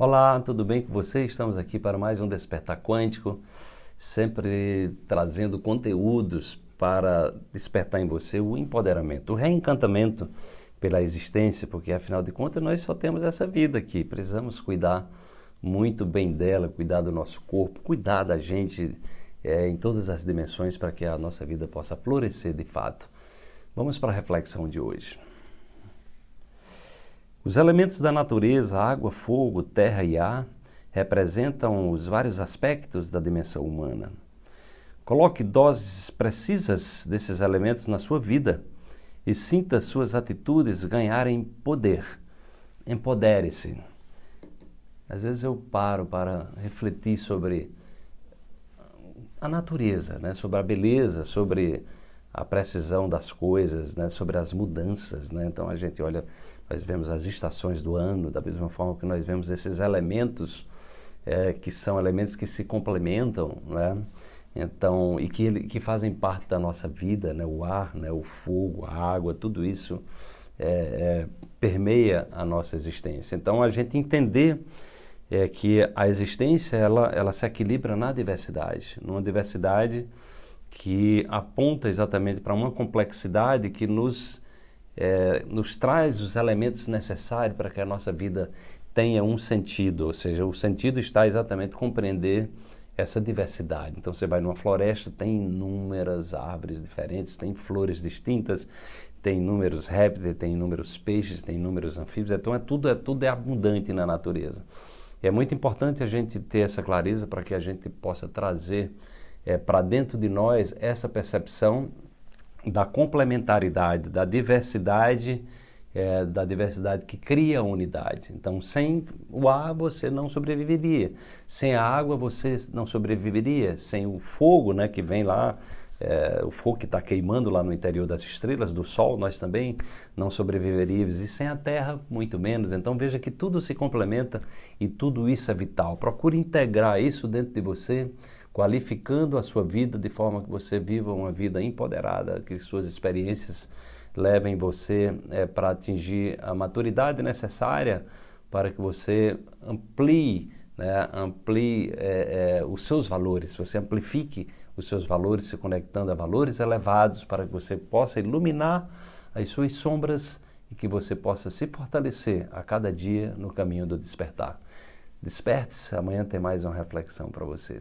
Olá, tudo bem com você? Estamos aqui para mais um Despertar Quântico, sempre trazendo conteúdos para despertar em você o empoderamento, o reencantamento pela existência, porque afinal de contas nós só temos essa vida aqui, precisamos cuidar muito bem dela, cuidar do nosso corpo, cuidar da gente é, em todas as dimensões para que a nossa vida possa florescer de fato. Vamos para a reflexão de hoje. Os elementos da natureza, água, fogo, terra e ar, representam os vários aspectos da dimensão humana. Coloque doses precisas desses elementos na sua vida e sinta suas atitudes ganharem poder. Empodere-se. Às vezes eu paro para refletir sobre a natureza, né? sobre a beleza, sobre a precisão das coisas, né? sobre as mudanças. Né? Então a gente olha, nós vemos as estações do ano, da mesma forma que nós vemos esses elementos é, que são elementos que se complementam, né? Então, e que, que fazem parte da nossa vida, né? o ar, né? o fogo, a água, tudo isso é, é, permeia a nossa existência. Então, a gente entender é, que a existência ela, ela se equilibra na diversidade, numa diversidade que aponta exatamente para uma complexidade que nos, é, nos traz os elementos necessários para que a nossa vida tenha um sentido, ou seja, o sentido está exatamente compreender essa diversidade. Então você vai numa floresta, tem inúmeras árvores diferentes, tem flores distintas, tem inúmeros répteis, tem inúmeros peixes, tem inúmeros anfíbios, então é tudo é tudo é abundante na natureza. E é muito importante a gente ter essa clareza para que a gente possa trazer é, para dentro de nós essa percepção da complementaridade, da diversidade, é, da diversidade que cria a unidade. Então, sem o ar você não sobreviveria, sem a água você não sobreviveria, sem o fogo, né, que vem lá, é, o fogo que está queimando lá no interior das estrelas, do Sol, nós também não sobreviveríamos, e sem a Terra, muito menos. Então, veja que tudo se complementa e tudo isso é vital. Procure integrar isso dentro de você qualificando a sua vida de forma que você viva uma vida empoderada, que suas experiências levem você é, para atingir a maturidade necessária para que você amplie, né, amplie é, é, os seus valores, você amplifique os seus valores se conectando a valores elevados para que você possa iluminar as suas sombras e que você possa se fortalecer a cada dia no caminho do despertar. Desperte-se, amanhã tem mais uma reflexão para você.